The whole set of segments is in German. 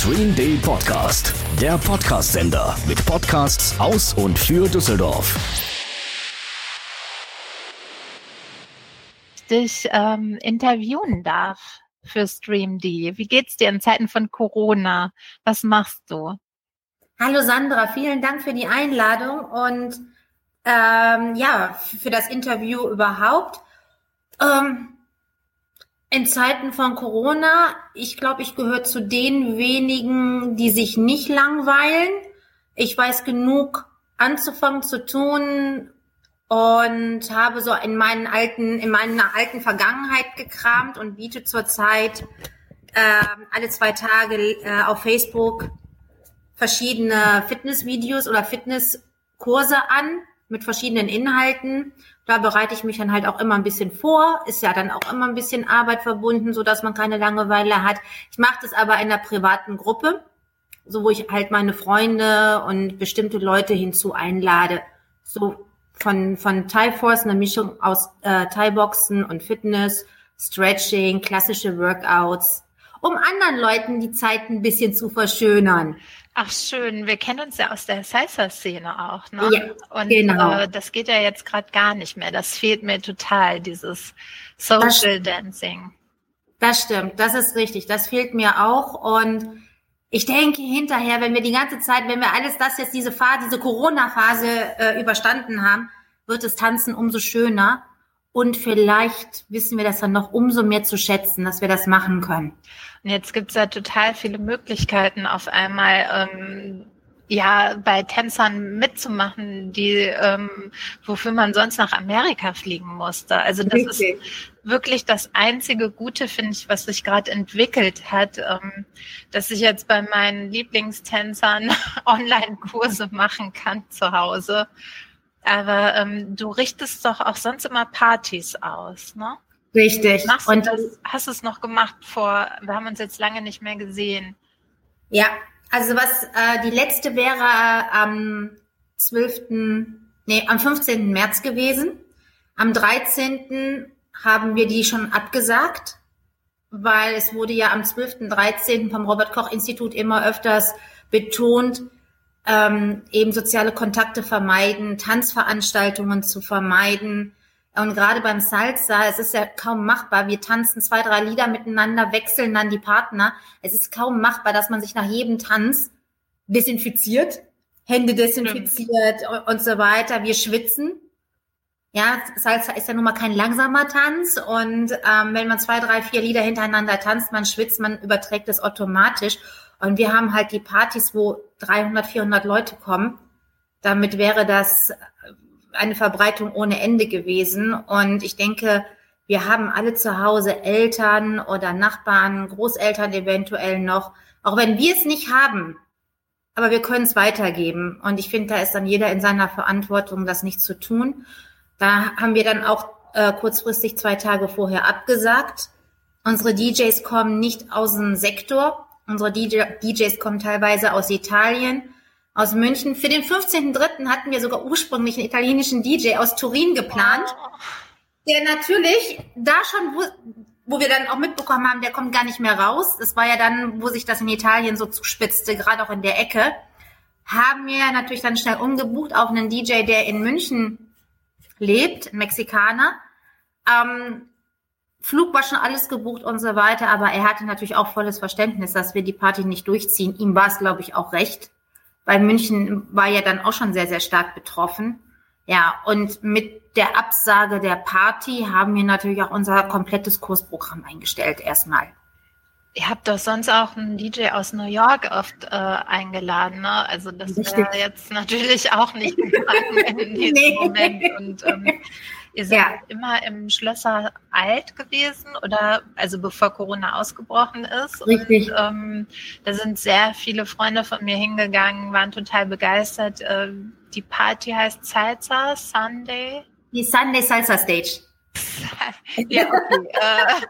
Stream Day Podcast, der Podcast-Sender mit Podcasts aus und für Düsseldorf. Dich ähm, interviewen darf für StreamD. Wie geht's dir in Zeiten von Corona? Was machst du? Hallo Sandra, vielen Dank für die Einladung und ähm, ja, für das Interview überhaupt. Ähm, in Zeiten von Corona, ich glaube, ich gehöre zu den wenigen, die sich nicht langweilen. Ich weiß genug anzufangen zu tun und habe so in meinen alten, in meiner alten Vergangenheit gekramt und biete zurzeit äh, alle zwei Tage äh, auf Facebook verschiedene Fitnessvideos oder Fitnesskurse an mit verschiedenen Inhalten. Da bereite ich mich dann halt auch immer ein bisschen vor. Ist ja dann auch immer ein bisschen Arbeit verbunden, so dass man keine Langeweile hat. Ich mache das aber in einer privaten Gruppe, so wo ich halt meine Freunde und bestimmte Leute hinzu einlade. So von, von Thai Force, eine Mischung aus äh, Thai-Boxen und Fitness, Stretching, klassische Workouts, um anderen Leuten die Zeit ein bisschen zu verschönern. Ach schön, wir kennen uns ja aus der Salsa-Szene auch, ne? Ja, Und genau. äh, das geht ja jetzt gerade gar nicht mehr. Das fehlt mir total, dieses Social Dancing. Das stimmt, das ist richtig. Das fehlt mir auch. Und ich denke hinterher, wenn wir die ganze Zeit, wenn wir alles das jetzt, diese Phase, diese Corona-Phase äh, überstanden haben, wird das Tanzen umso schöner. Und vielleicht wissen wir das dann noch umso mehr zu schätzen, dass wir das machen können. Und jetzt gibt's ja total viele Möglichkeiten auf einmal. Ähm, ja, bei Tänzern mitzumachen, die ähm, wofür man sonst nach Amerika fliegen musste. Also das Richtig. ist wirklich das einzige Gute, finde ich, was sich gerade entwickelt hat, ähm, dass ich jetzt bei meinen Lieblingstänzern Online-Kurse machen kann zu Hause. Aber ähm, du richtest doch auch sonst immer Partys aus, ne? Richtig. Machst du Und das, hast du es noch gemacht vor, wir haben uns jetzt lange nicht mehr gesehen. Ja, also was äh, die letzte wäre äh, am 12., nee, am 15. März gewesen. Am 13. haben wir die schon abgesagt, weil es wurde ja am 12., 13. vom Robert Koch Institut immer öfters betont, ähm, eben soziale Kontakte vermeiden, Tanzveranstaltungen zu vermeiden. Und gerade beim Salsa, es ist ja kaum machbar. Wir tanzen zwei, drei Lieder miteinander, wechseln dann die Partner. Es ist kaum machbar, dass man sich nach jedem Tanz desinfiziert, Hände desinfiziert und, und so weiter. Wir schwitzen. Ja, Salsa ist ja nun mal kein langsamer Tanz. Und ähm, wenn man zwei, drei, vier Lieder hintereinander tanzt, man schwitzt, man überträgt es automatisch. Und wir haben halt die Partys, wo 300, 400 Leute kommen. Damit wäre das eine Verbreitung ohne Ende gewesen. Und ich denke, wir haben alle zu Hause Eltern oder Nachbarn, Großeltern eventuell noch, auch wenn wir es nicht haben. Aber wir können es weitergeben. Und ich finde, da ist dann jeder in seiner Verantwortung, das nicht zu tun. Da haben wir dann auch äh, kurzfristig zwei Tage vorher abgesagt. Unsere DJs kommen nicht aus dem Sektor. Unsere DJ, DJs kommen teilweise aus Italien aus München. Für den 15.3. hatten wir sogar ursprünglich einen italienischen DJ aus Turin geplant, der natürlich da schon, wo, wo wir dann auch mitbekommen haben, der kommt gar nicht mehr raus. Das war ja dann, wo sich das in Italien so zuspitzte, gerade auch in der Ecke. Haben wir natürlich dann schnell umgebucht auf einen DJ, der in München lebt, Mexikaner. Ähm, Flug war schon alles gebucht und so weiter, aber er hatte natürlich auch volles Verständnis, dass wir die Party nicht durchziehen. Ihm war es, glaube ich, auch recht weil München war ja dann auch schon sehr, sehr stark betroffen. Ja, und mit der Absage der Party haben wir natürlich auch unser komplettes Kursprogramm eingestellt erstmal. Ihr habt doch sonst auch einen DJ aus New York oft äh, eingeladen, ne? Also das wäre jetzt natürlich auch nicht gegangen in diesem Nee. Moment. Und ähm, ihr seid Ja. immer im Schlösser alt gewesen oder also bevor Corona ausgebrochen ist. Richtig. Und ähm, da sind sehr viele Freunde von mir hingegangen, waren total begeistert. Ähm, die Party heißt Salsa Sunday. Die Sunday Salsa Stage. Ja, okay. äh,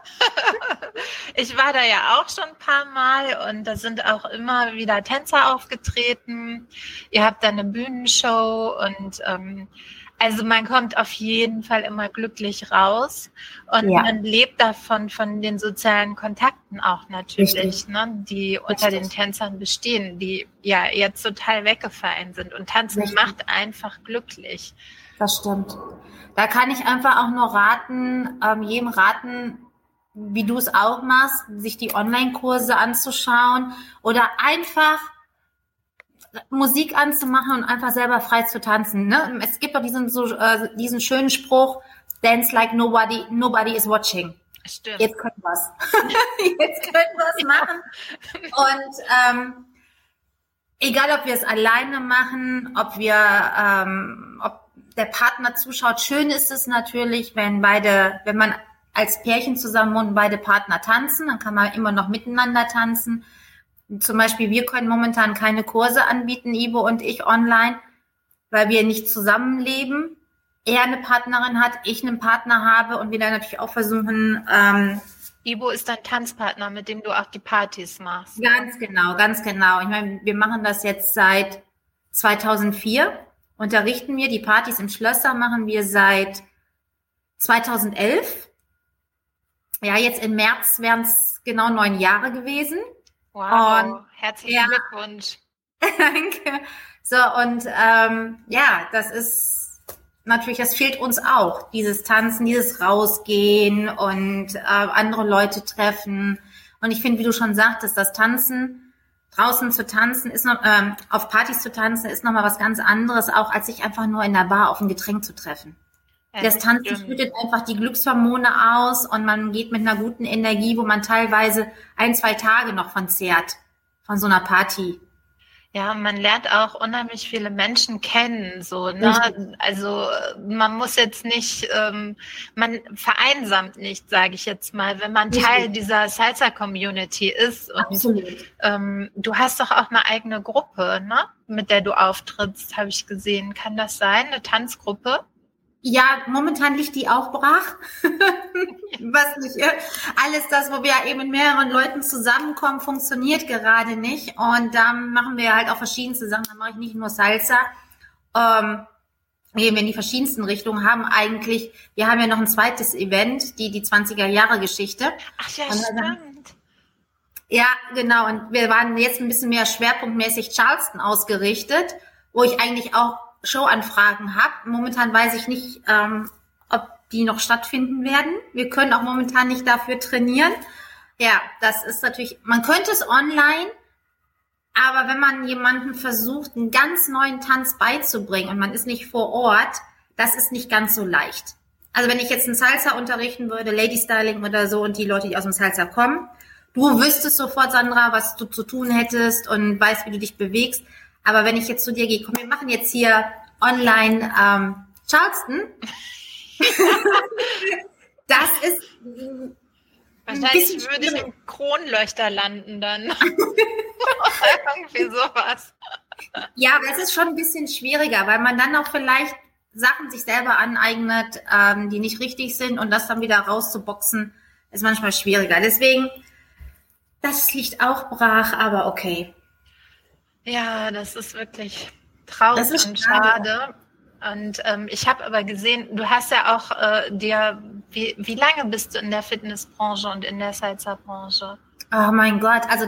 ich war da ja auch schon ein paar Mal und da sind auch immer wieder Tänzer aufgetreten. Ihr habt da eine Bühnenshow und ähm, Also man kommt auf jeden Fall immer glücklich raus und ja. man lebt davon von den sozialen Kontakten auch natürlich, ne, die Richtig. unter den Tänzern bestehen, die ja jetzt total weggefallen sind. Und Tanzen Richtig. macht einfach glücklich. Das stimmt. Da kann ich einfach auch nur raten, ähm, jedem raten, wie du es auch machst, sich die Online-Kurse anzuschauen oder einfach Musik anzumachen und einfach selber frei zu tanzen. Ne? Es gibt doch diesen, so, äh, diesen schönen Spruch, dance like nobody, nobody is watching. Stimmt. Jetzt können wir's. Jetzt können wir's machen. Und ähm, egal, ob wir es alleine machen, ob wir, ähm, ob der Partner zuschaut, schön ist es natürlich, wenn beide, wenn man als Pärchen zusammen und beide Partner tanzen, dann kann man immer noch miteinander tanzen. Zum Beispiel, wir können momentan keine Kurse anbieten, Ivo und ich online, weil wir nicht zusammenleben. Er eine Partnerin hat, ich einen Partner habe und wir dann natürlich auch versuchen. Ähm, Ivo ist dein Tanzpartner, mit dem du auch die Partys machst. Ganz genau, ganz genau. Ich meine, wir machen das jetzt seit 2004. Unterrichten wir die Partys im Schlösser, machen wir seit 2011. Ja, jetzt im März wären es genau neun Jahre gewesen. Wow, und, herzlichen ja, Glückwunsch. Danke. So, und ähm, ja, das ist natürlich, das fehlt uns auch, dieses Tanzen, dieses Rausgehen und äh, andere Leute treffen. Und ich finde, wie du schon sagtest, das Tanzen, draußen zu tanzen, ist noch, ähm, auf Partys zu tanzen, ist nochmal was ganz anderes, auch als sich einfach nur in der Bar auf ein Getränk zu treffen. Das Tanzen schüttet einfach die Glückshormone aus und man geht mit einer guten Energie, wo man teilweise ein, zwei Tage noch von zehrt, von so einer Party. Ja, man lernt auch unheimlich viele Menschen kennen, so, ne? Also man muss jetzt nicht, ähm, man vereinsamt nicht, sage ich jetzt mal, wenn man Richtig. Teil dieser Salsa-Community ist. Und Absolut. Ähm, du hast doch auch eine eigene Gruppe, ne? Mit der du auftrittst, habe ich gesehen. Kann das sein? Eine Tanzgruppe? Ja, momentan liegt die auch brach. Was nicht, alles das, wo wir eben mit mehreren Leuten zusammenkommen, funktioniert gerade nicht. Und da machen wir halt auch verschiedenste Sachen. Da mache ich nicht nur Salsa. Ähm, gehen wir in die verschiedensten Richtungen, haben eigentlich, wir haben ja noch ein zweites Event, die, die 20er Jahre Geschichte. Ach ja, stimmt. Ja, genau. Und wir waren jetzt ein bisschen mehr schwerpunktmäßig Charleston ausgerichtet, wo ich eigentlich auch Showanfragen habe. Momentan weiß ich nicht, ähm, ob die noch stattfinden werden. Wir können auch momentan nicht dafür trainieren. Ja, das ist natürlich, man könnte es online, aber wenn man jemanden versucht, einen ganz neuen Tanz beizubringen und man ist nicht vor Ort, das ist nicht ganz so leicht. Also wenn ich jetzt einen Salsa unterrichten würde, Lady Styling oder so und die Leute, die aus dem Salsa kommen, du wüsstest sofort, Sandra, was du zu tun hättest und weißt, wie du dich bewegst. Aber wenn ich jetzt zu dir gehe, komm, wir machen jetzt hier online ähm, Charleston. das ist Wahrscheinlich würde ich im Kronleuchter landen dann. Irgendwie sowas. Ja, aber es ist schon ein bisschen schwieriger, weil man dann auch vielleicht Sachen sich selber aneignet, ähm, die nicht richtig sind und das dann wieder rauszuboxen, ist manchmal schwieriger. Deswegen, das liegt auch brach, aber okay. Ja, das ist wirklich traurig und schade. Und ähm, ich habe aber gesehen, du hast ja auch äh, dir, wie, wie lange bist du in der Fitnessbranche und in der Salsa-Branche? Oh mein Gott, also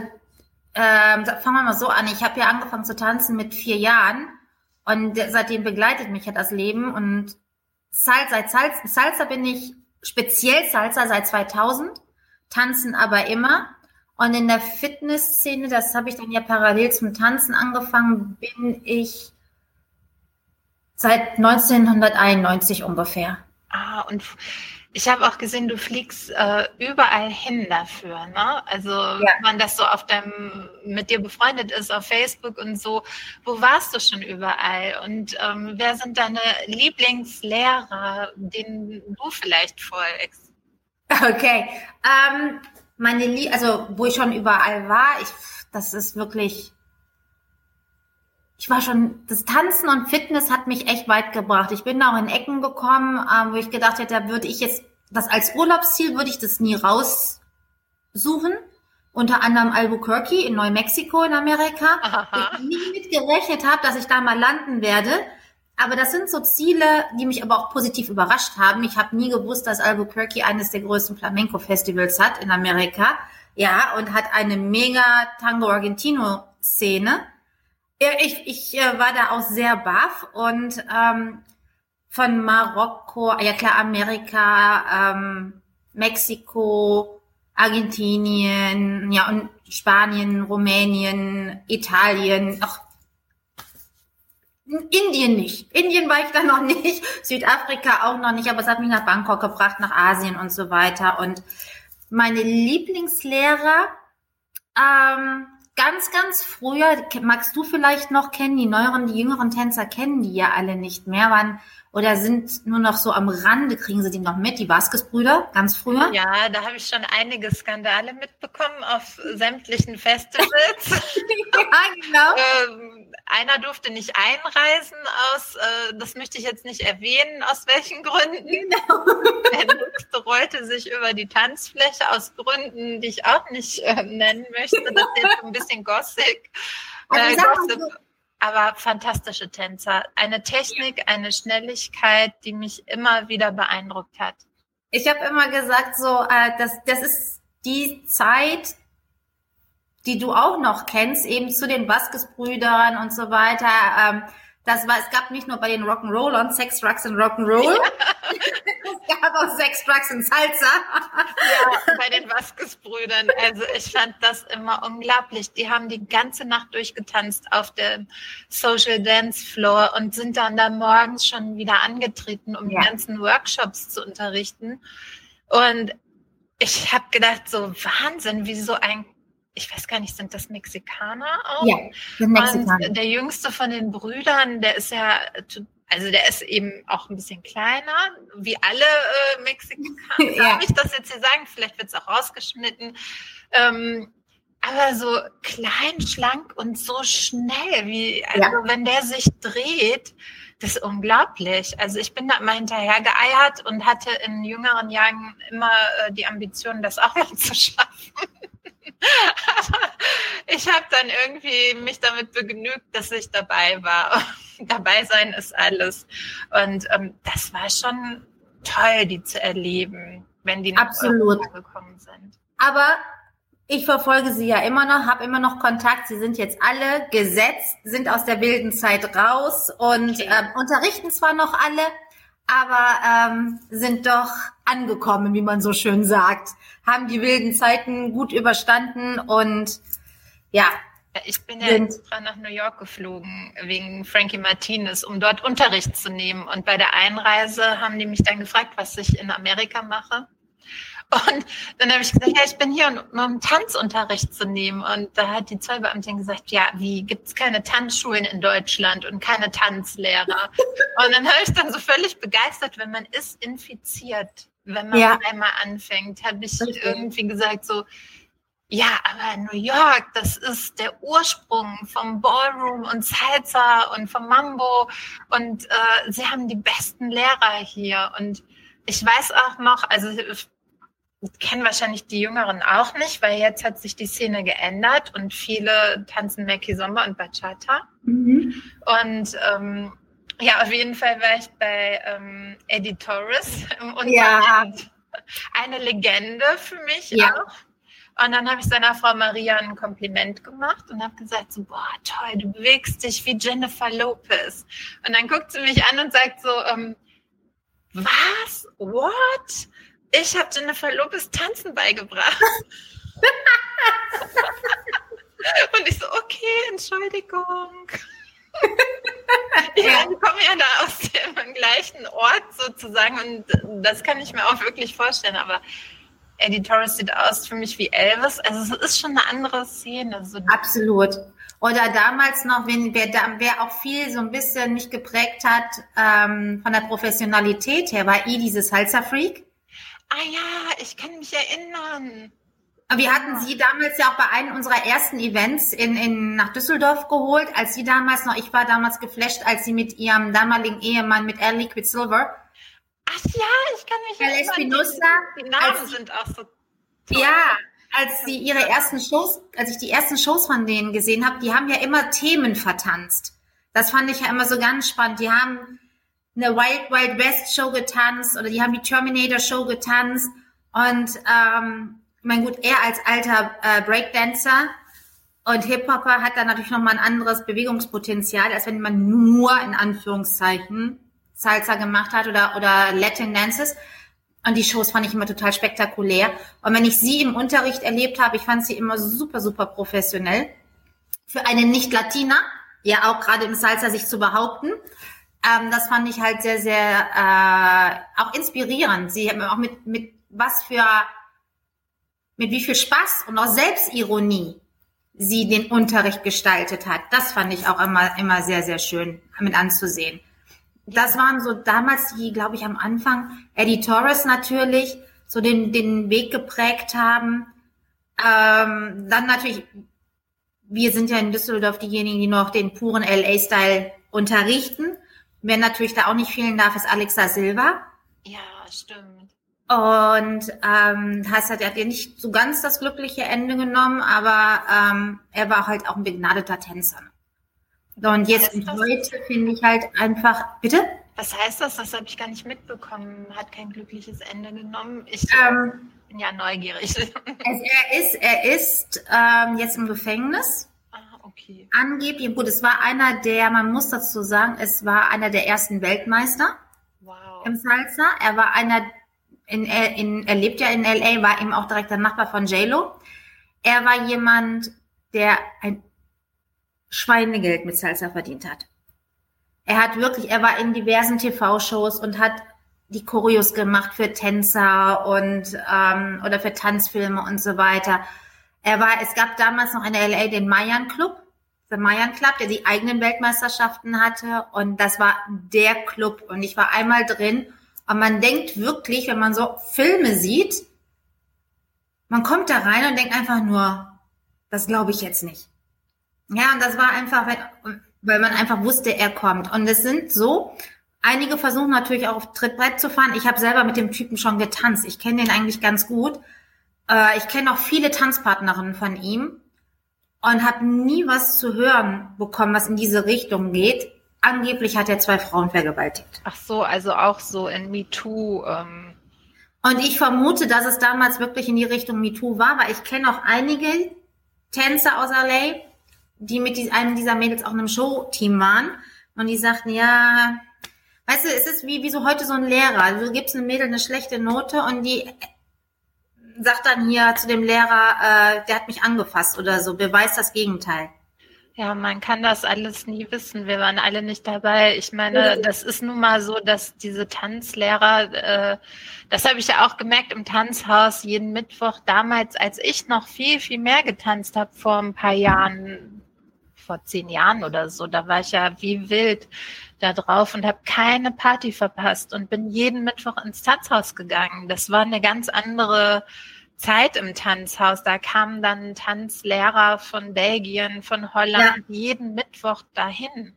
ähm, fangen wir mal so an. Ich habe ja angefangen zu tanzen mit vier Jahren und seitdem begleitet mich ja das Leben und Salsa, Salsa, Salsa bin ich speziell Salsa seit 2000, tanzen aber immer. Und in der Fitnessszene, das habe ich dann ja parallel zum Tanzen angefangen, bin ich Seit 1991 ungefähr. Ah, und ich habe auch gesehen, du fliegst äh, überall hin dafür, ne? Also ja. wenn man das so auf deinem, mit dir befreundet ist, auf Facebook und so, wo warst du schon überall? Und ähm, wer sind deine Lieblingslehrer, denen du vielleicht folgst? Okay. Ähm, meine Lie also wo ich schon überall war, ich, das ist wirklich ich war schon, das Tanzen und Fitness hat mich echt weit gebracht. Ich bin auch in Ecken gekommen, ähm, wo ich gedacht hätte, da würde ich jetzt, das als Urlaubsziel würde ich das nie raussuchen. Unter anderem Albuquerque in Neumexiko in Amerika. Aha. Ich nie mit gerechnet habe, dass ich da mal landen werde. Aber das sind so Ziele, die mich aber auch positiv überrascht haben. Ich habe nie gewusst, dass Albuquerque eines der größten Flamenco-Festivals hat in Amerika. Ja, und hat eine mega Tango Argentino-Szene. Ich, ich äh, war da auch sehr baff und ähm, von Marokko, ja klar, Amerika, ähm, Mexiko, Argentinien, ja und Spanien, Rumänien, Italien, auch Indien nicht. Indien war ich da noch nicht, Südafrika auch noch nicht, aber es hat mich nach Bangkok gebracht, nach Asien und so weiter. Und meine Lieblingslehrer, ähm, ganz, ganz früher, magst du vielleicht noch kennen, die neueren, die jüngeren Tänzer kennen die ja alle nicht mehr, waren oder sind nur noch so am Rande, kriegen sie die noch mit, die Vasquez-Brüder, ganz früher? Ja, da habe ich schon einige Skandale mitbekommen auf sämtlichen Festivals. ja, genau. ähm, einer durfte nicht einreisen aus, äh, das möchte ich jetzt nicht erwähnen, aus welchen Gründen. Genau. Der nächste rollte sich über die Tanzfläche aus Gründen, die ich auch nicht äh, nennen möchte. Das ist jetzt ein bisschen Gossip. Also, äh, Gossip aber fantastische Tänzer. Eine Technik, eine Schnelligkeit, die mich immer wieder beeindruckt hat. Ich habe immer gesagt, so, äh, das, das ist die Zeit, die du auch noch kennst, eben zu den Vasquez-Brüdern und so weiter. Ähm, das war, es gab nicht nur bei den Rock'n'Rollern Sex, Drugs und Rock'n'Roll. Ja. es gab auch Sex, Drugs und Salsa. ja, bei den Vasquez-Brüdern. Also ich fand das immer unglaublich. Die haben die ganze Nacht durchgetanzt auf dem Social Dance Floor und sind dann da morgens schon wieder angetreten, um ja. die ganzen Workshops zu unterrichten. Und ich habe gedacht, so Wahnsinn, wie so ein ich weiß gar nicht, sind das Mexikaner auch? Ja, sind Mexikaner. Und der jüngste von den Brüdern, der ist ja, also der ist eben auch ein bisschen kleiner, wie alle äh, Mexikaner. ja. Darf ich das jetzt hier sagen? Vielleicht wird es auch rausgeschnitten. Ähm, aber so klein, schlank und so schnell, wie, also ja. wenn der sich dreht, das ist unglaublich. Also ich bin da immer hinterher geeiert und hatte in jüngeren Jahren immer äh, die Ambition, das auch mal zu schaffen. ich habe dann irgendwie mich damit begnügt, dass ich dabei war. dabei sein ist alles. Und ähm, das war schon toll, die zu erleben, wenn die nach Absolut. gekommen sind. Aber ich verfolge sie ja immer noch, habe immer noch Kontakt. Sie sind jetzt alle gesetzt, sind aus der wilden Zeit raus und okay. ähm, unterrichten zwar noch alle, aber ähm, sind doch angekommen, wie man so schön sagt, haben die wilden Zeiten gut überstanden und ja. Ich bin ja extra nach New York geflogen wegen Frankie Martinez, um dort Unterricht zu nehmen. Und bei der Einreise haben die mich dann gefragt, was ich in Amerika mache. Und dann habe ich gesagt, ja, ich bin hier, um, um Tanzunterricht zu nehmen. Und da hat die Zollbeamtin gesagt, ja, wie gibt es keine Tanzschulen in Deutschland und keine Tanzlehrer? Und dann habe ich dann so völlig begeistert, wenn man ist infiziert, wenn man ja. einmal anfängt, habe ich okay. irgendwie gesagt, so, ja, aber New York, das ist der Ursprung vom Ballroom und Salsa und vom Mambo und äh, sie haben die besten Lehrer hier und ich weiß auch noch, also kennen wahrscheinlich die Jüngeren auch nicht, weil jetzt hat sich die Szene geändert und viele tanzen Mackie Sommer und Bachata. Mhm. Und ähm, ja, auf jeden Fall war ich bei ähm, Eddie Torres im Unterricht. Ja. Eine Legende für mich ja. auch. Und dann habe ich seiner Frau Maria ein Kompliment gemacht und habe gesagt, so, boah, toll, du bewegst dich wie Jennifer Lopez. Und dann guckt sie mich an und sagt so, ähm, was? What? Ich habe Jennifer Lopez tanzen beigebracht. Und ich so, okay, Entschuldigung. ja, die kommen ja da aus dem gleichen Ort sozusagen und das kann ich mir auch wirklich vorstellen, aber Eddie Torres sieht aus für mich wie Elvis. Also es ist schon eine andere Szene. So Absolut. Oder damals noch, wenn wer, wer auch viel so ein bisschen mich geprägt hat ähm, von der Professionalität her, war I dieses Salsa-Freak. Ah ja, ich kann mich erinnern. Wir hatten sie damals ja auch bei einem unserer ersten Events in, in, nach Düsseldorf geholt, als sie damals noch, ich war damals geflasht, als sie mit ihrem damaligen Ehemann, mit Air Liquid Silver. Ach ja, ich kann mich erinnern. Espinosa, die, die Namen als, sind auch so toll. Ja, als sie ihre ersten Shows, als ich die ersten Shows von denen gesehen habe, die haben ja immer Themen vertanzt. Das fand ich ja immer so ganz spannend. Die haben eine Wild Wild West Show getanzt oder die haben die Terminator Show getanzt und ähm, mein gut, er als alter äh, Breakdancer und Hip-Hopper hat dann natürlich nochmal ein anderes Bewegungspotenzial, als wenn man nur in Anführungszeichen Salsa gemacht hat oder, oder Latin Dances. Und die Shows fand ich immer total spektakulär. Und wenn ich sie im Unterricht erlebt habe, ich fand sie immer super, super professionell. Für eine Nicht-Latina, ja auch gerade im Salsa sich zu behaupten. Ähm, das fand ich halt sehr, sehr äh, auch inspirierend. Sie haben auch mit, mit was für, mit wie viel Spaß und auch Selbstironie sie den Unterricht gestaltet hat. Das fand ich auch immer, immer sehr, sehr schön mit anzusehen. Das waren so damals die, glaube ich, am Anfang Eddie Torres natürlich so den, den Weg geprägt haben. Ähm, dann natürlich, wir sind ja in Düsseldorf diejenigen, die noch den puren LA-Style unterrichten. Wer natürlich da auch nicht fehlen darf, ist Alexa Silva. Ja, stimmt. Und ähm, heißt hat er nicht so ganz das glückliche Ende genommen, aber ähm, er war halt auch ein begnadeter Tänzer. Und jetzt und heute finde ich halt einfach, bitte? Was heißt das? Das habe ich gar nicht mitbekommen. Hat kein glückliches Ende genommen. Ich ähm, bin ja neugierig. Es, er ist, er ist ähm, jetzt im Gefängnis. Okay. Angeblich, gut, es war einer der, man muss dazu sagen, es war einer der ersten Weltmeister wow. im Salsa. Er war einer, in, in, er lebt ja in LA, war eben auch direkt der Nachbar von JLo. Er war jemand, der ein Schweinegeld mit Salsa verdient hat. Er hat wirklich, er war in diversen TV-Shows und hat die Choreos gemacht für Tänzer und ähm, oder für Tanzfilme und so weiter. Er war, es gab damals noch in LA den Mayan Club, der Mayan Club, der die eigenen Weltmeisterschaften hatte und das war der Club und ich war einmal drin und man denkt wirklich, wenn man so Filme sieht, man kommt da rein und denkt einfach nur, das glaube ich jetzt nicht. Ja, und das war einfach, weil man einfach wusste, er kommt. Und es sind so, einige versuchen natürlich auch auf Trittbrett zu fahren. Ich habe selber mit dem Typen schon getanzt. Ich kenne den eigentlich ganz gut. Äh, ich kenne auch viele Tanzpartnerinnen von ihm und habe nie was zu hören bekommen, was in diese Richtung geht. Angeblich hat er zwei Frauen vergewaltigt. Ach so, also auch so in MeToo. Ähm und ich vermute, dass es damals wirklich in die Richtung MeToo war, weil ich kenne auch einige Tänzer aus LA, die mit einem dieser Mädels auch in einem Showteam waren. Und die sagten, ja, weißt du, es ist wie, wie so heute so ein Lehrer. Du gibst einem Mädel eine schlechte Note und die sagt dann hier zu dem Lehrer, äh, der hat mich angefasst oder so, beweist das Gegenteil. Ja, man kann das alles nie wissen. Wir waren alle nicht dabei. Ich meine, das ist nun mal so, dass diese Tanzlehrer, äh, das habe ich ja auch gemerkt im Tanzhaus jeden Mittwoch damals, als ich noch viel, viel mehr getanzt habe vor ein paar Jahren, vor zehn Jahren oder so, da war ich ja wie wild da drauf und habe keine Party verpasst und bin jeden Mittwoch ins Tanzhaus gegangen. Das war eine ganz andere Zeit im Tanzhaus. Da kamen dann Tanzlehrer von Belgien, von Holland ja. jeden Mittwoch dahin.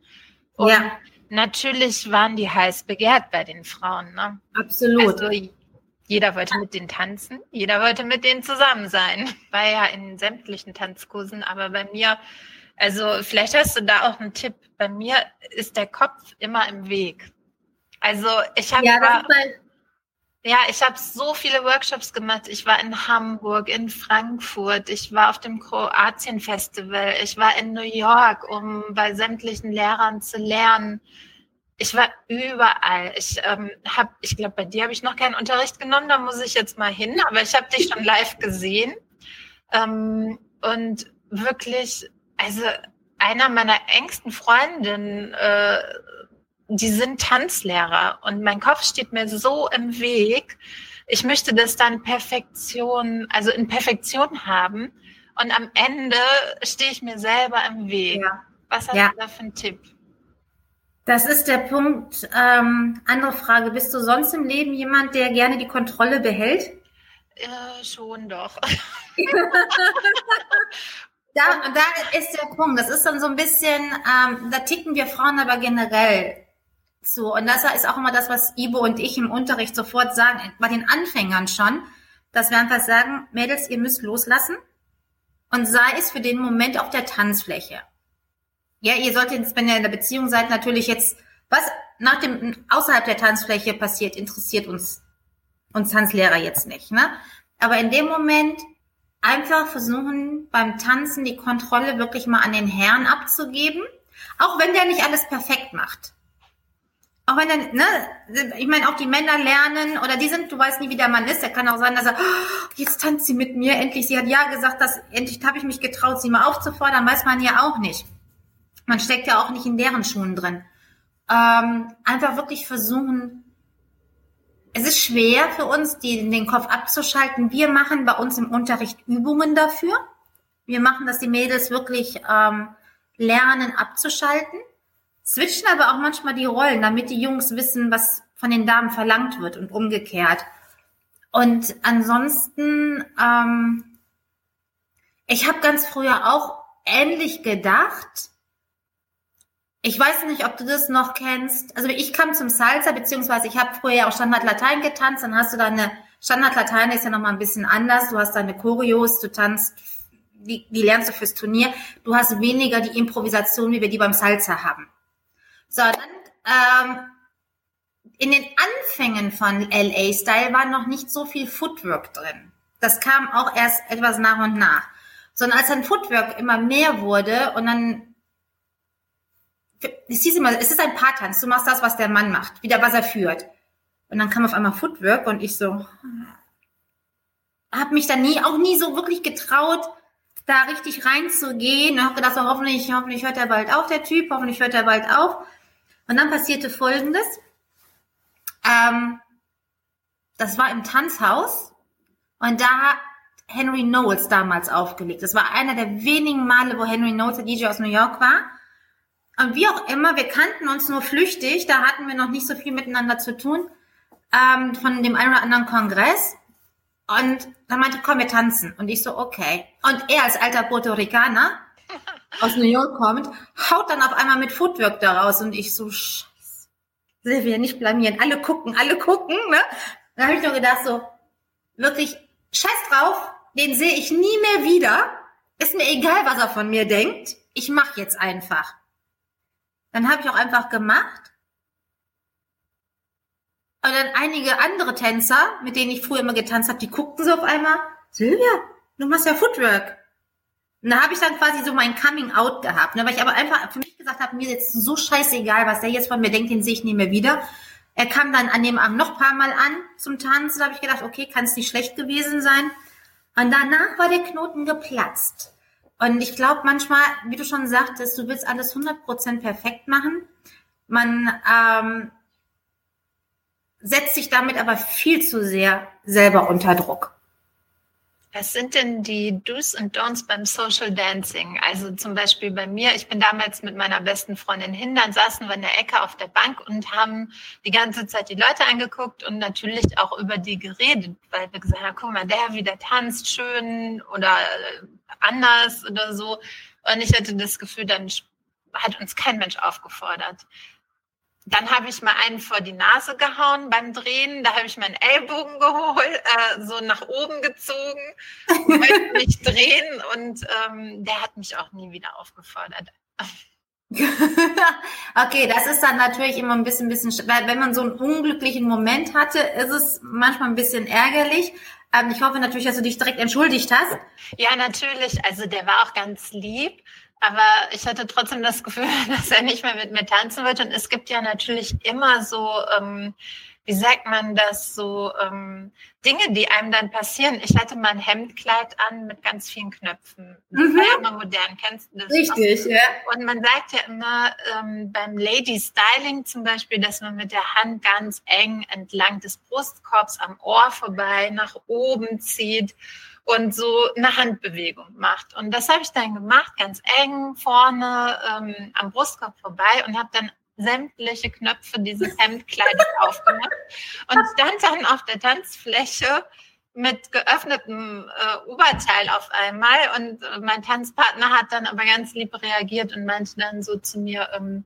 Und ja. natürlich waren die heiß begehrt bei den Frauen. Ne? Absolut. Also, jeder wollte mit denen tanzen, jeder wollte mit denen zusammen sein. War ja in sämtlichen Tanzkursen, aber bei mir also vielleicht hast du da auch einen Tipp. Bei mir ist der Kopf immer im Weg. Also ich habe ja, ja, ich habe so viele Workshops gemacht. Ich war in Hamburg, in Frankfurt, ich war auf dem Kroatien Festival, ich war in New York, um bei sämtlichen Lehrern zu lernen. Ich war überall. Ich ähm, habe, ich glaube, bei dir habe ich noch keinen Unterricht genommen. Da muss ich jetzt mal hin. Aber ich habe dich schon live gesehen ähm, und wirklich also einer meiner engsten Freundinnen, äh, die sind Tanzlehrer und mein Kopf steht mir so im Weg. Ich möchte das dann Perfektion, also in Perfektion haben. Und am Ende stehe ich mir selber im Weg. Ja. Was hast ja. du da für einen Tipp? Das ist der Punkt. Ähm, andere Frage. Bist du sonst im Leben jemand, der gerne die Kontrolle behält? Äh, schon doch. Da, da ist der Punkt. Das ist dann so ein bisschen, ähm, da ticken wir Frauen aber generell zu. Und das ist auch immer das, was Ibo und ich im Unterricht sofort sagen, bei den Anfängern schon, dass wir einfach sagen, Mädels, ihr müsst loslassen. Und sei es für den Moment auf der Tanzfläche. Ja, ihr solltet, wenn ihr in der Beziehung seid, natürlich jetzt, was nach dem, außerhalb der Tanzfläche passiert, interessiert uns, uns Tanzlehrer jetzt nicht, ne? Aber in dem Moment einfach versuchen, beim Tanzen die Kontrolle wirklich mal an den Herrn abzugeben, auch wenn der nicht alles perfekt macht. Auch wenn dann, ne, ich meine, auch die Männer lernen oder die sind, du weißt nie, wie der Mann ist. Der kann auch sein, dass er, oh, jetzt tanzt sie mit mir, endlich, sie hat ja gesagt, dass endlich habe ich mich getraut, sie mal aufzufordern, weiß man ja auch nicht. Man steckt ja auch nicht in deren Schuhen drin. Ähm, einfach wirklich versuchen, es ist schwer für uns, die, den Kopf abzuschalten. Wir machen bei uns im Unterricht Übungen dafür. Wir machen, dass die Mädels wirklich ähm, lernen abzuschalten, switchen aber auch manchmal die Rollen, damit die Jungs wissen, was von den Damen verlangt wird und umgekehrt. Und ansonsten, ähm, ich habe ganz früher auch ähnlich gedacht, ich weiß nicht, ob du das noch kennst. Also ich kam zum Salsa, beziehungsweise ich habe früher auch Standard Latein getanzt. Dann hast du deine Standard Latein ist ja noch mal ein bisschen anders. Du hast deine Choreos, du tanzt, die, die lernst du fürs Turnier. Du hast weniger die Improvisation, wie wir die beim Salsa haben. So, dann ähm, in den Anfängen von LA Style war noch nicht so viel Footwork drin. Das kam auch erst etwas nach und nach. Sondern als dann Footwork immer mehr wurde und dann es hieß immer, es ist ein Paartanz, du machst das, was der Mann macht, wieder was er führt. Und dann kam auf einmal Footwork und ich so, habe mich dann nie, auch nie so wirklich getraut, da richtig reinzugehen und habe gedacht, so, hoffentlich, hoffentlich hört er bald auf, der Typ, hoffentlich hört er bald auf. Und dann passierte Folgendes. Ähm, das war im Tanzhaus und da hat Henry Knowles damals aufgelegt. Das war einer der wenigen Male, wo Henry Knowles, der DJ aus New York war. Und wie auch immer, wir kannten uns nur flüchtig, da hatten wir noch nicht so viel miteinander zu tun, ähm, von dem einen oder anderen Kongress. Und dann meinte, komm, wir tanzen. Und ich so, okay. Und er als alter Puerto Ricaner aus New York kommt, haut dann auf einmal mit Footwork da raus. Und ich so, scheiße. Silvia, nicht blamieren. Alle gucken, alle gucken. Ne? Dann habe ich nur gedacht, so, wirklich, scheiß drauf, den sehe ich nie mehr wieder. Ist mir egal, was er von mir denkt. Ich mach jetzt einfach. Dann habe ich auch einfach gemacht. Und dann einige andere Tänzer, mit denen ich früher immer getanzt habe, die guckten so auf einmal, Silvia, du machst ja Footwork. Und da habe ich dann quasi so mein Coming Out gehabt, ne, weil ich aber einfach für mich gesagt habe, mir ist jetzt so scheißegal, was der jetzt von mir denkt, den sehe ich nie mehr wieder. Er kam dann an dem Abend noch paar Mal an zum Tanzen, da habe ich gedacht, okay, kann es nicht schlecht gewesen sein. Und danach war der Knoten geplatzt. Und ich glaube manchmal, wie du schon sagtest, du willst alles 100% perfekt machen. Man ähm, setzt sich damit aber viel zu sehr selber unter Druck. Was sind denn die Do's und Don'ts beim Social Dancing? Also zum Beispiel bei mir, ich bin damals mit meiner besten Freundin hin, dann saßen wir in der Ecke auf der Bank und haben die ganze Zeit die Leute angeguckt und natürlich auch über die geredet, weil wir gesagt haben, guck mal, der wieder tanzt schön oder anders oder so. Und ich hatte das Gefühl, dann hat uns kein Mensch aufgefordert. Dann habe ich mal einen vor die Nase gehauen beim Drehen. Da habe ich meinen Ellbogen geholt, äh, so nach oben gezogen, wollte mich drehen und ähm, der hat mich auch nie wieder aufgefordert. okay, das ist dann natürlich immer ein bisschen, bisschen, weil wenn man so einen unglücklichen Moment hatte, ist es manchmal ein bisschen ärgerlich. Ähm, ich hoffe natürlich, dass du dich direkt entschuldigt hast. Ja, natürlich. Also der war auch ganz lieb. Aber ich hatte trotzdem das Gefühl, dass er nicht mehr mit mir tanzen wird. Und es gibt ja natürlich immer so, ähm, wie sagt man das, so ähm, Dinge, die einem dann passieren. Ich hatte mal ein Hemdkleid an mit ganz vielen Knöpfen. Das mhm. war ja immer modern, kennst du das? Richtig, auch? ja. Und man sagt ja immer ähm, beim Lady Styling zum Beispiel, dass man mit der Hand ganz eng entlang des Brustkorbs am Ohr vorbei nach oben zieht und so eine Handbewegung macht. Und das habe ich dann gemacht, ganz eng vorne ähm, am Brustkorb vorbei und habe dann sämtliche Knöpfe dieses Hemdkleides aufgemacht und stand dann auf der Tanzfläche mit geöffnetem äh, Oberteil auf einmal und äh, mein Tanzpartner hat dann aber ganz lieb reagiert und meinte dann so zu mir, ähm,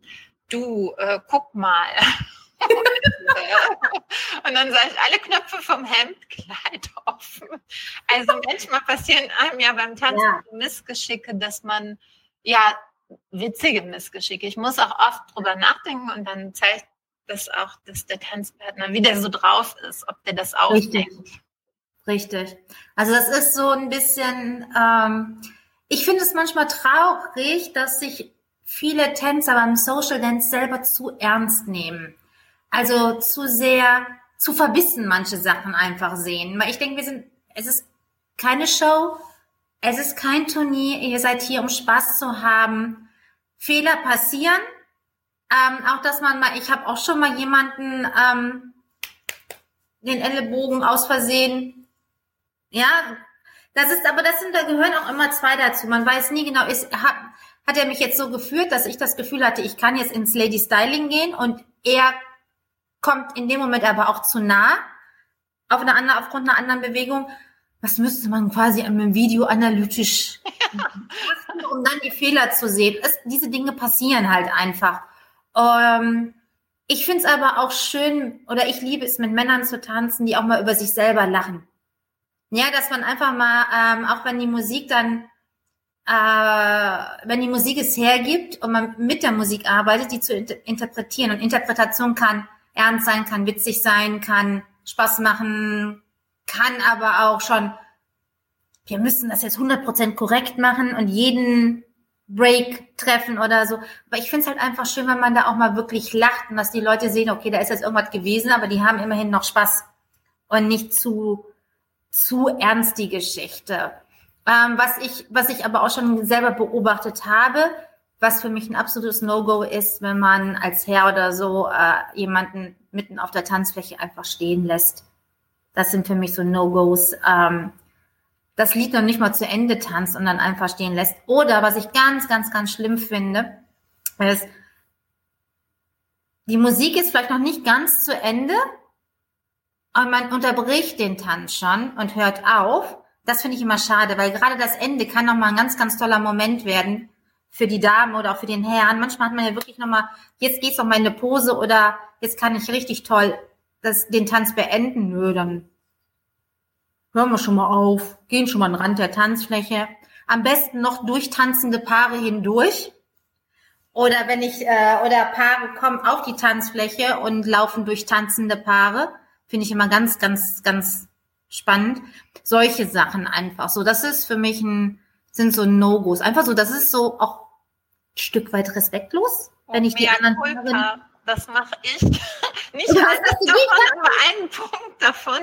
du, äh, guck mal. und dann ich alle Knöpfe vom Hemdkleid offen. Also manchmal passieren einem ja beim Tanzen ja. Missgeschicke, dass man ja witzige Missgeschicke. Ich muss auch oft drüber nachdenken und dann zeigt das auch, dass der Tanzpartner wieder so drauf ist, ob der das auch Richtig. denkt. Richtig. Also das ist so ein bisschen, ähm, ich finde es manchmal traurig, dass sich viele Tänzer beim Social Dance selber zu ernst nehmen. Also zu sehr, zu verbissen manche Sachen einfach sehen. Weil ich denke, wir sind, es ist keine Show, es ist kein Turnier, ihr seid hier, um Spaß zu haben. Fehler passieren. Ähm, auch dass man mal, ich habe auch schon mal jemanden ähm, den Ellenbogen aus Versehen. Ja, das ist, aber das sind, da gehören auch immer zwei dazu. Man weiß nie genau, ist, hat, hat er mich jetzt so geführt, dass ich das Gefühl hatte, ich kann jetzt ins Lady Styling gehen und er kommt in dem Moment aber auch zu nah auf eine andere, aufgrund einer anderen Bewegung was müsste man quasi im Video analytisch machen, um dann die Fehler zu sehen. Es, diese Dinge passieren halt einfach. Ähm, ich finde es aber auch schön, oder ich liebe es, mit Männern zu tanzen, die auch mal über sich selber lachen. Ja, dass man einfach mal, ähm, auch wenn die Musik dann, äh, wenn die Musik es hergibt und man mit der Musik arbeitet, die zu inter interpretieren. Und Interpretation kann ernst sein, kann witzig sein, kann Spaß machen, kann aber auch schon, wir müssen das jetzt 100% korrekt machen und jeden Break treffen oder so. Aber ich finde es halt einfach schön, wenn man da auch mal wirklich lacht und dass die Leute sehen, okay, da ist jetzt irgendwas gewesen, aber die haben immerhin noch Spaß und nicht zu, zu ernst die Geschichte. Ähm, was ich, was ich aber auch schon selber beobachtet habe, was für mich ein absolutes No-Go ist, wenn man als Herr oder so äh, jemanden mitten auf der Tanzfläche einfach stehen lässt. Das sind für mich so No-Gos. Ähm, das Lied noch nicht mal zu Ende tanzt und dann einfach stehen lässt. Oder was ich ganz, ganz, ganz schlimm finde, ist, die Musik ist vielleicht noch nicht ganz zu Ende, aber man unterbricht den Tanz schon und hört auf. Das finde ich immer schade, weil gerade das Ende kann nochmal ein ganz, ganz toller Moment werden für die Damen oder auch für den Herrn. Manchmal hat man ja wirklich nochmal, jetzt geht's noch mal in eine Pose oder jetzt kann ich richtig toll das, den Tanz beenden, nö, dann hören wir schon mal auf, gehen schon mal an den Rand der Tanzfläche. Am besten noch durchtanzende Paare hindurch. Oder wenn ich, äh, oder Paare kommen auf die Tanzfläche und laufen durch tanzende Paare. Finde ich immer ganz, ganz, ganz spannend. Solche Sachen einfach so. Das ist für mich ein, sind so No-Gos. Einfach so, das ist so auch Stück weit respektlos, wenn ich die anderen Paare das mache ich. Nicht alles davon, aber einen Punkt davon.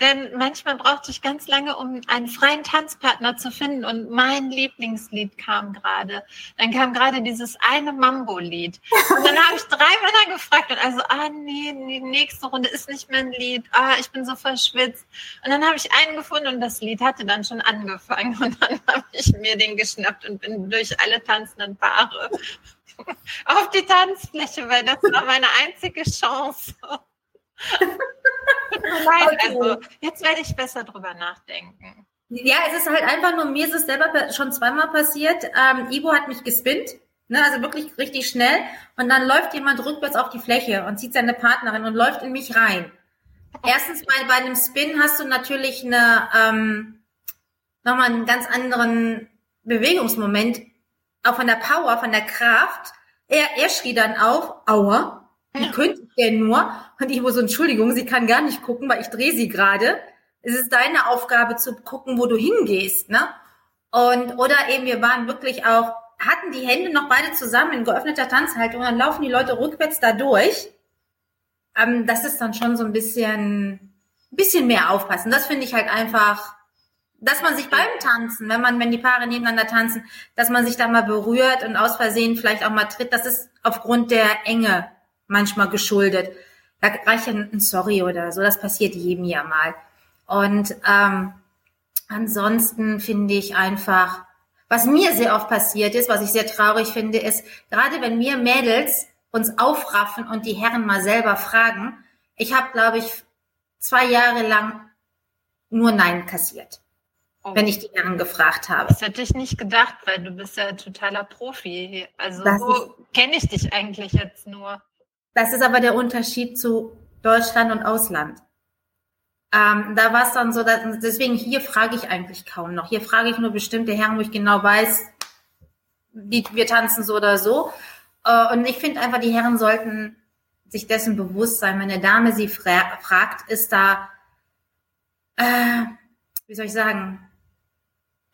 Denn manchmal brauchte ich ganz lange, um einen freien Tanzpartner zu finden. Und mein Lieblingslied kam gerade. Dann kam gerade dieses eine Mambo-Lied. Und dann habe ich drei Männer gefragt und also, ah nee, die nächste Runde ist nicht mein Lied. Ah, ich bin so verschwitzt. Und dann habe ich einen gefunden und das Lied hatte dann schon angefangen. Und dann habe ich mir den geschnappt und bin durch alle tanzenden Paare auf die Tanzfläche, weil das war meine einzige Chance. Nein, okay. also jetzt werde ich besser drüber nachdenken. Ja, es ist halt einfach nur, mir ist es selber schon zweimal passiert. Ähm, Ivo hat mich gespinnt, ne, also wirklich richtig schnell. Und dann läuft jemand rückwärts auf die Fläche und zieht seine Partnerin und läuft in mich rein. Erstens bei, bei einem Spin hast du natürlich eine, ähm, nochmal einen ganz anderen Bewegungsmoment auch von der Power, von der Kraft. Er, er schrie dann auf, aua, wie könnte ich denn nur? Und ich muss so, Entschuldigung, sie kann gar nicht gucken, weil ich drehe sie gerade. Es ist deine Aufgabe zu gucken, wo du hingehst, ne? Und, oder eben, wir waren wirklich auch, hatten die Hände noch beide zusammen in geöffneter Tanzhaltung dann laufen die Leute rückwärts da durch. Ähm, das ist dann schon so ein bisschen, ein bisschen mehr aufpassen. Das finde ich halt einfach, dass man sich beim Tanzen, wenn man, wenn die Paare nebeneinander tanzen, dass man sich da mal berührt und aus Versehen vielleicht auch mal tritt, das ist aufgrund der Enge manchmal geschuldet. Da reicht ja ein Sorry oder so, das passiert jedem ja mal. Und ähm, ansonsten finde ich einfach, was mir sehr oft passiert ist, was ich sehr traurig finde, ist, gerade wenn wir Mädels uns aufraffen und die Herren mal selber fragen, ich habe, glaube ich, zwei Jahre lang nur Nein kassiert. Oh. Wenn ich die Herren gefragt habe. Das hätte ich nicht gedacht, weil du bist ja totaler Profi. Also so kenne ich dich eigentlich jetzt nur. Das ist aber der Unterschied zu Deutschland und Ausland. Ähm, da war es dann so, dass, deswegen hier frage ich eigentlich kaum noch. Hier frage ich nur bestimmte Herren, wo ich genau weiß, die, wir tanzen so oder so. Äh, und ich finde einfach, die Herren sollten sich dessen bewusst sein. Wenn eine Dame sie fra fragt, ist da, äh, wie soll ich sagen,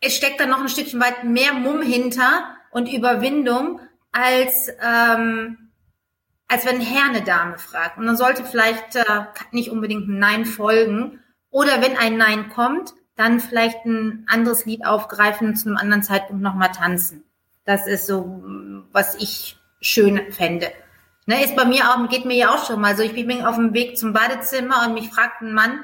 es steckt da noch ein Stückchen weit mehr Mumm hinter und Überwindung, als, ähm, als wenn ein Herr eine Dame fragt. Und dann sollte vielleicht äh, nicht unbedingt ein Nein folgen. Oder wenn ein Nein kommt, dann vielleicht ein anderes Lied aufgreifen und zu einem anderen Zeitpunkt nochmal tanzen. Das ist so, was ich schön fände. Ne, ist bei mir auch, geht mir ja auch schon mal so. Ich bin auf dem Weg zum Badezimmer und mich fragt ein Mann,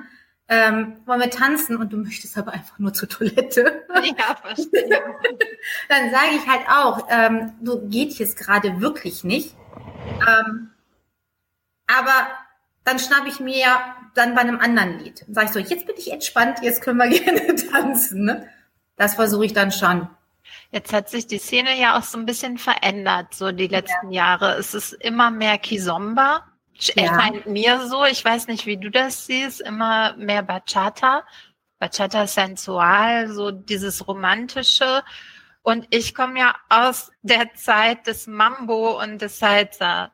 ähm, wollen wir tanzen und du möchtest aber einfach nur zur Toilette. Ja, verstehe. Dann sage ich halt auch, ähm, du geht jetzt gerade wirklich nicht. Ähm, aber dann schnappe ich mir dann bei einem anderen Lied. Dann sage ich so, jetzt bin ich entspannt, jetzt können wir gerne tanzen. Ne? Das versuche ich dann schon. Jetzt hat sich die Szene ja auch so ein bisschen verändert, so die letzten ja. Jahre. Es ist immer mehr Kizomba. Erscheint ja. mir so, ich weiß nicht, wie du das siehst, immer mehr Bachata. Bachata sensual, so dieses romantische. Und ich komme ja aus der Zeit des Mambo und des Salsa.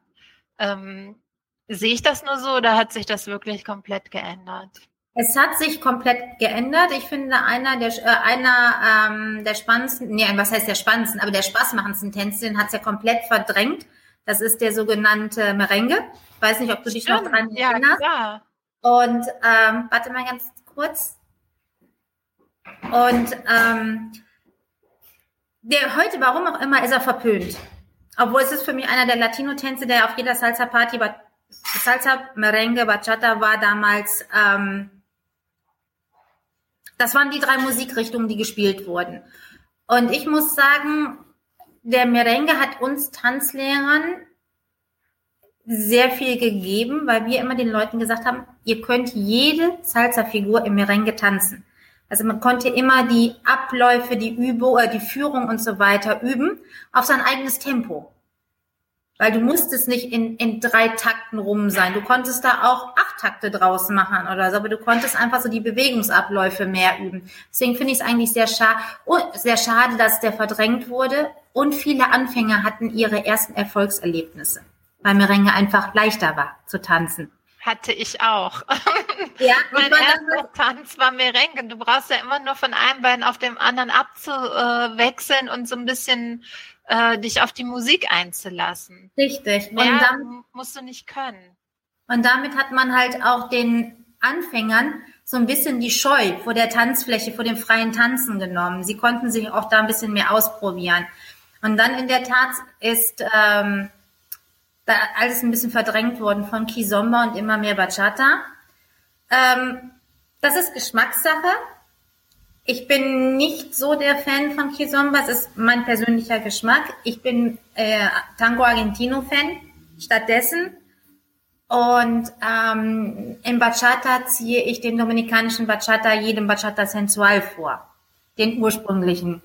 Ähm, sehe ich das nur so oder hat sich das wirklich komplett geändert? Es hat sich komplett geändert. Ich finde, einer der, äh, einer, ähm, der spannendsten, nee, was heißt der spannendsten, aber der spaßmachendsten Tänze, den hat es ja komplett verdrängt. Das ist der sogenannte Merengue. Ich weiß nicht, ob du dich Stimmt. noch dran ja, erinnerst. Klar. Und ähm, warte mal ganz kurz. Und ähm, der heute, warum auch immer, ist er verpönt. Obwohl es ist für mich einer der Latino-Tänze, der auf jeder Salsa-Party, Salsa, Merengue, Bachata war damals ähm, das waren die drei Musikrichtungen, die gespielt wurden. Und ich muss sagen, der Merengue hat uns Tanzlehrern sehr viel gegeben, weil wir immer den Leuten gesagt haben, ihr könnt jede Salsa-Figur im Merengue tanzen. Also man konnte immer die Abläufe, die Übung, äh, die Führung und so weiter üben auf sein eigenes Tempo. Weil du musstest nicht in, in drei Takten rum sein. Du konntest da auch acht Takte draus machen oder so, aber du konntest einfach so die Bewegungsabläufe mehr üben. Deswegen finde ich es eigentlich sehr, scha oh, sehr schade, dass der verdrängt wurde und viele Anfänger hatten ihre ersten Erfolgserlebnisse, weil Merengue einfach leichter war zu tanzen. Hatte ich auch. Ja, mein erster Tanz war Merengue. Du brauchst ja immer nur von einem Bein auf dem anderen abzuwechseln und so ein bisschen äh, dich auf die Musik einzulassen. Richtig. Mehr und dann musst du nicht können. Und damit hat man halt auch den Anfängern so ein bisschen die Scheu vor der Tanzfläche, vor dem freien Tanzen genommen. Sie konnten sich auch da ein bisschen mehr ausprobieren. Und dann in der Tat ist ähm, da alles ein bisschen verdrängt worden von Kizomba und immer mehr Bachata. Ähm, das ist Geschmackssache. Ich bin nicht so der Fan von Kizomba, es ist mein persönlicher Geschmack. Ich bin äh, Tango Argentino Fan stattdessen. Und ähm, im Bachata ziehe ich den dominikanischen Bachata, jedem Bachata Sensual vor. Den ursprünglichen,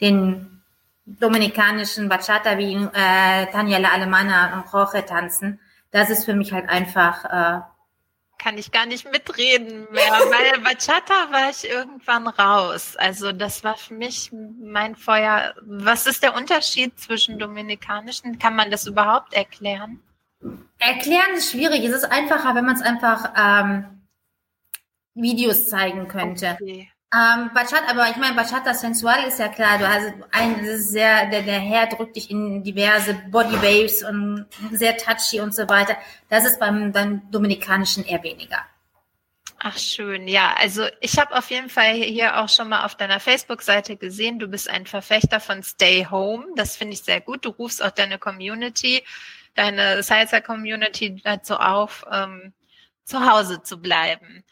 den dominikanischen Bachata, wie äh, Tanja Alemana und Jorge tanzen. Das ist für mich halt einfach äh, kann ich gar nicht mitreden mehr, weil Bachata war ich irgendwann raus. Also das war für mich mein Feuer. Was ist der Unterschied zwischen dominikanischen? Kann man das überhaupt erklären? Erklären ist schwierig. Es ist einfacher, wenn man es einfach ähm, Videos zeigen könnte. Okay. Ähm, Bachata, aber ich meine, Bachata Sensual ist ja klar, du hast ein, das ist sehr, der, der Herr drückt dich in diverse Body Waves und sehr touchy und so weiter. Das ist beim dann Dominikanischen eher weniger. Ach schön, ja. Also ich habe auf jeden Fall hier auch schon mal auf deiner Facebook-Seite gesehen, du bist ein Verfechter von Stay Home. Das finde ich sehr gut. Du rufst auch deine Community, deine Salsa-Community dazu auf, ähm, zu Hause zu bleiben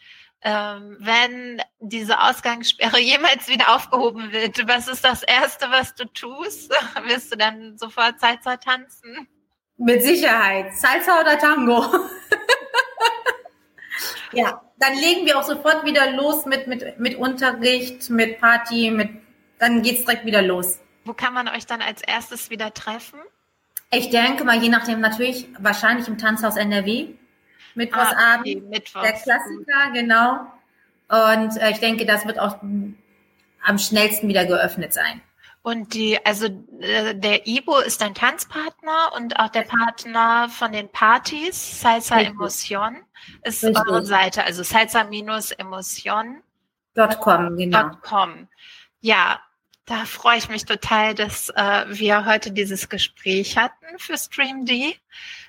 ähm, wenn diese Ausgangssperre jemals wieder aufgehoben wird, was ist das Erste, was du tust? Wirst du dann sofort Salsa tanzen? Mit Sicherheit. Salsa oder Tango? ja, dann legen wir auch sofort wieder los mit, mit, mit Unterricht, mit Party, mit, dann geht's direkt wieder los. Wo kann man euch dann als erstes wieder treffen? Ich denke mal, je nachdem natürlich, wahrscheinlich im Tanzhaus NRW. Mittwochsabend. Ah, Mittwochs. Der Klassiker, genau. Und äh, ich denke, das wird auch am schnellsten wieder geöffnet sein. Und die, also äh, der Ibo ist dein Tanzpartner und auch der Partner von den Partys, Salsa. Emotion, ist Richtig. eure Seite, also salsa-emotion.com, genau. .com. Ja, da freue ich mich total, dass äh, wir heute dieses Gespräch hatten für StreamD.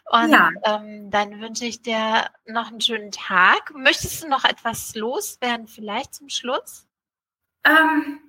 Und ja. ähm, dann wünsche ich dir noch einen schönen Tag. Möchtest du noch etwas loswerden, vielleicht zum Schluss? Ähm,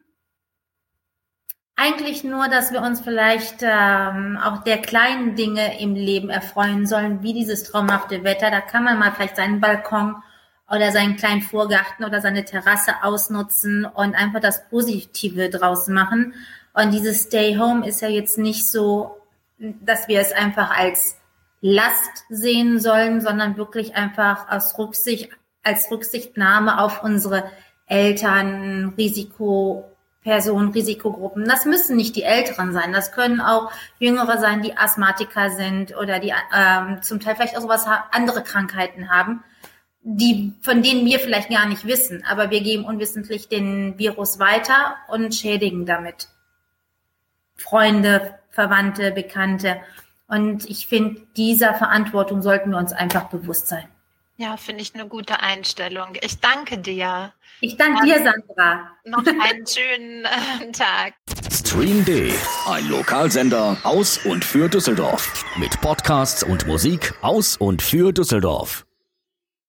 eigentlich nur, dass wir uns vielleicht ähm, auch der kleinen Dinge im Leben erfreuen sollen, wie dieses traumhafte Wetter. Da kann man mal vielleicht seinen Balkon oder seinen kleinen Vorgarten oder seine Terrasse ausnutzen und einfach das Positive draus machen. Und dieses Stay Home ist ja jetzt nicht so, dass wir es einfach als Last sehen sollen, sondern wirklich einfach aus Rücksicht, als Rücksichtnahme auf unsere Eltern, Risiko, Personen, Risikogruppen. Das müssen nicht die Älteren sein. Das können auch Jüngere sein, die Asthmatiker sind oder die ähm, zum Teil vielleicht auch sowas andere Krankheiten haben, die von denen wir vielleicht gar nicht wissen. Aber wir geben unwissentlich den Virus weiter und schädigen damit Freunde, Verwandte, Bekannte. Und ich finde, dieser Verantwortung sollten wir uns einfach bewusst sein. Ja, finde ich eine gute Einstellung. Ich danke dir. Ich danke dir, Sandra. Noch einen schönen äh, Tag. Stream D, ein Lokalsender aus und für Düsseldorf. Mit Podcasts und Musik aus und für Düsseldorf.